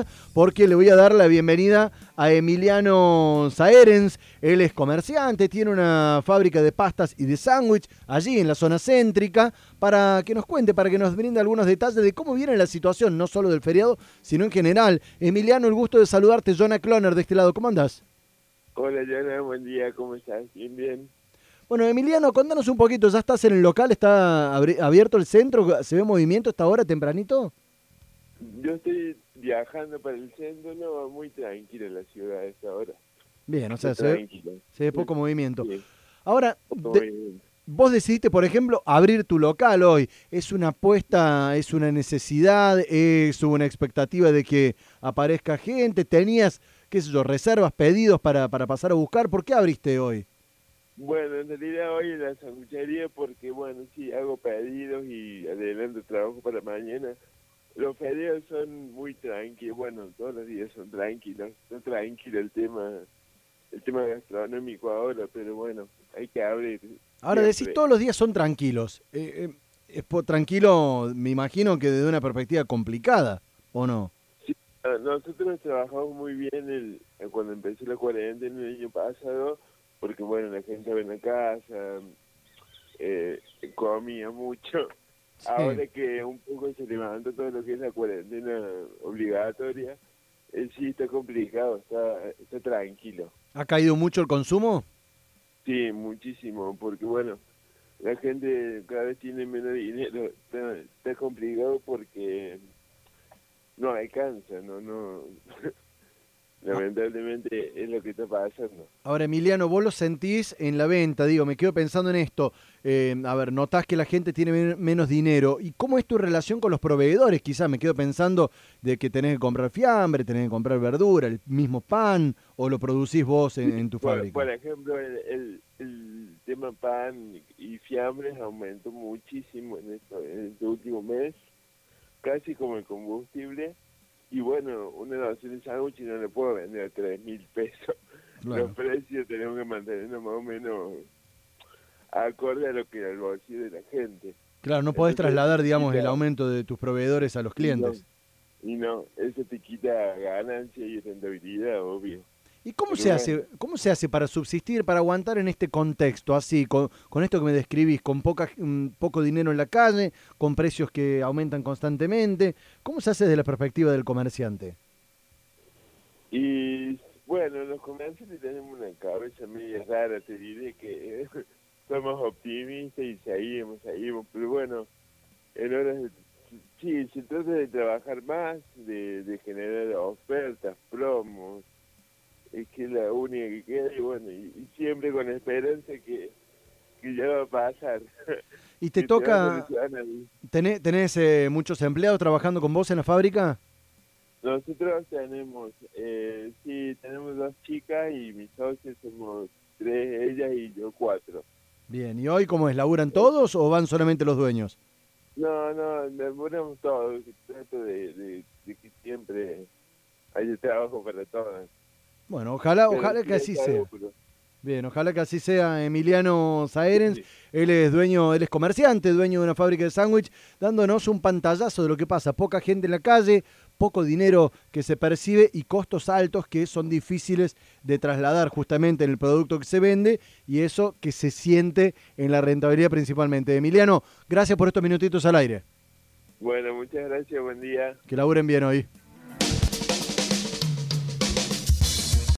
salud porque le voy a dar la bienvenida a Emiliano Saerens. Él es comerciante, tiene una fábrica de pastas y de sándwich allí en la zona céntrica para que nos cuente, para que nos brinde algunos detalles de cómo viene la situación, no solo del feriado, sino en general. Emiliano, el gusto de saludarte, Jonah Cloner de este lado. ¿Cómo andas? Hola, Jonah, buen día, ¿cómo estás? Bien, bien. Bueno, Emiliano, contanos un poquito, ¿ya estás en el local? ¿Está abierto el centro? ¿Se ve movimiento esta hora tempranito? Yo estoy viajando para el centro, no, muy tranquilo en la ciudad a esta hora. Bien, o sea, se ve, se ve, poco movimiento. Ahora, vos decidiste, por ejemplo, abrir tu local hoy. ¿Es una apuesta, es una necesidad, es una expectativa de que aparezca gente? ¿Tenías, qué sé yo, reservas, pedidos para, para pasar a buscar? ¿Por qué abriste hoy? Bueno, en realidad hoy en la sanguchería porque, bueno, sí, hago pedidos y adelanto trabajo para mañana. Los pedidos son muy tranquilos, bueno, todos los días son tranquilos, está tranquilo el tema, el tema gastronómico ahora, pero bueno, hay que abrir. Ahora decís todos los días son tranquilos. Eh, eh, es por, tranquilo, me imagino que desde una perspectiva complicada, ¿o no? Sí, nosotros trabajamos muy bien el, cuando empecé la cuarentena el año pasado porque bueno, la gente en la casa, eh, comía mucho. Ahora que un poco se levanta todo lo que es la cuarentena obligatoria, eh, sí está complicado, está, está tranquilo. ¿Ha caído mucho el consumo? Sí, muchísimo, porque bueno, la gente cada vez tiene menos dinero, está, está complicado porque no alcanza, no, no, Lamentablemente es lo que está pasando. Ahora, Emiliano, vos lo sentís en la venta, digo, me quedo pensando en esto. Eh, a ver, notás que la gente tiene menos dinero. ¿Y cómo es tu relación con los proveedores? Quizás me quedo pensando de que tenés que comprar fiambre, tenés que comprar verdura, el mismo pan, o lo producís vos en, tu fábrica. Por ejemplo, el, tema pan y fiambres aumentó muchísimo en, esto, en este último mes, casi como el combustible y bueno, una donación de sándwich no le puedo vender a 3 mil pesos. Los precios tenemos que mantenernos más o menos acorde a lo que el bolsillo de la gente. Claro, no podés trasladar, digamos, el aumento de tus proveedores a los clientes. Y no, eso te quita ganancia y rentabilidad, obvio. ¿Y cómo se hace, cómo se hace para subsistir, para aguantar en este contexto, así, con, con esto que me describís, con poca, mm, poco dinero en la calle, con precios que aumentan constantemente? ¿Cómo se hace desde la perspectiva del comerciante? Y bueno, los comerciantes tenemos una cabeza media rara, te diré que somos optimistas y seguimos, seguimos, pero bueno, en horas de, sí, se trata de trabajar más, de, de generar ofertas, promos, es la única que queda y bueno, y, siempre con esperanza que, que, ya va a pasar. ¿Y te toca, tenés, tenés eh, muchos empleados trabajando con vos en la fábrica? Nosotros tenemos, eh, sí, tenemos dos chicas y mis socios somos tres, ellas y yo cuatro. Bien, ¿y hoy cómo es? ¿Laburan todos o van solamente los dueños? No, no, laburamos todos, trato de, de, de que siempre haya trabajo para todos. Bueno, ojalá, ojalá que así sea. Bien, ojalá que así sea Emiliano Saerens. Él es dueño, él es comerciante, dueño de una fábrica de sándwich, dándonos un pantallazo de lo que pasa. Poca gente en la calle, poco dinero que se percibe y costos altos que son difíciles de trasladar justamente en el producto que se vende y eso que se siente en la rentabilidad principalmente. Emiliano, gracias por estos minutitos al aire. Bueno, muchas gracias, buen día. Que laburen bien hoy.